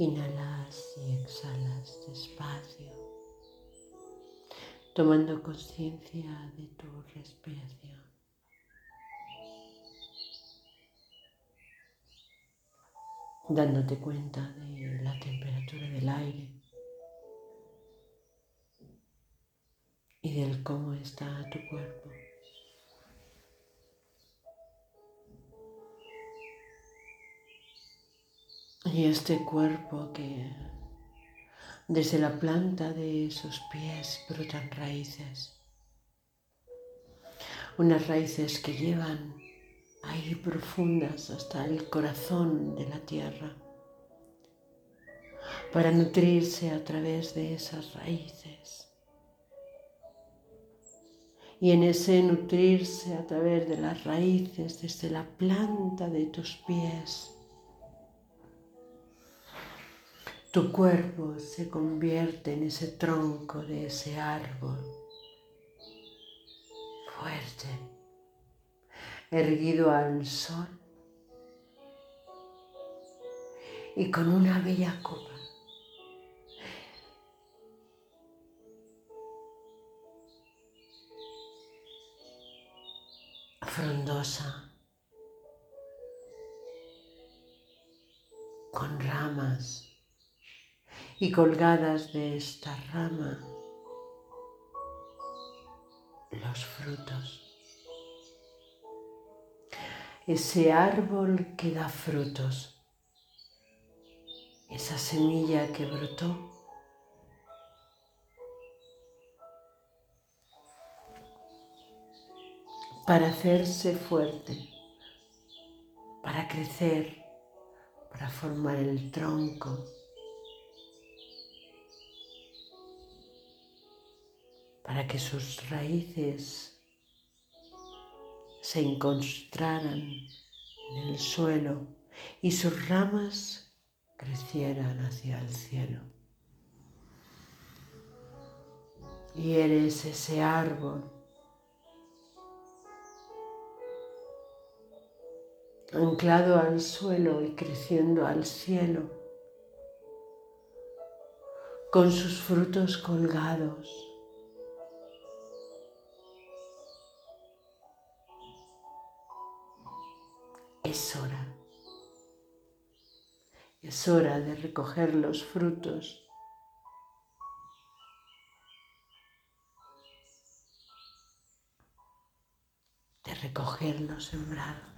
Inhalas y exhalas despacio, tomando conciencia de tu respiración. Dándote cuenta de la temperatura del aire y del cómo está tu cuerpo. Y este cuerpo que desde la planta de esos pies brotan raíces. Unas raíces que llevan ahí profundas hasta el corazón de la tierra para nutrirse a través de esas raíces. Y en ese nutrirse a través de las raíces desde la planta de tus pies, tu cuerpo se convierte en ese tronco de ese árbol. Fuerte, erguido al sol. Y con una bella copa. frondosa, con ramas y colgadas de esta rama los frutos. Ese árbol que da frutos, esa semilla que brotó, para hacerse fuerte, para crecer, para formar el tronco para que sus raíces se encontraran en el suelo y sus ramas crecieran hacia el cielo. Y eres ese árbol anclado al suelo y creciendo al cielo, con sus frutos colgados es hora. Es hora de recoger los frutos. De recoger lo sembrado.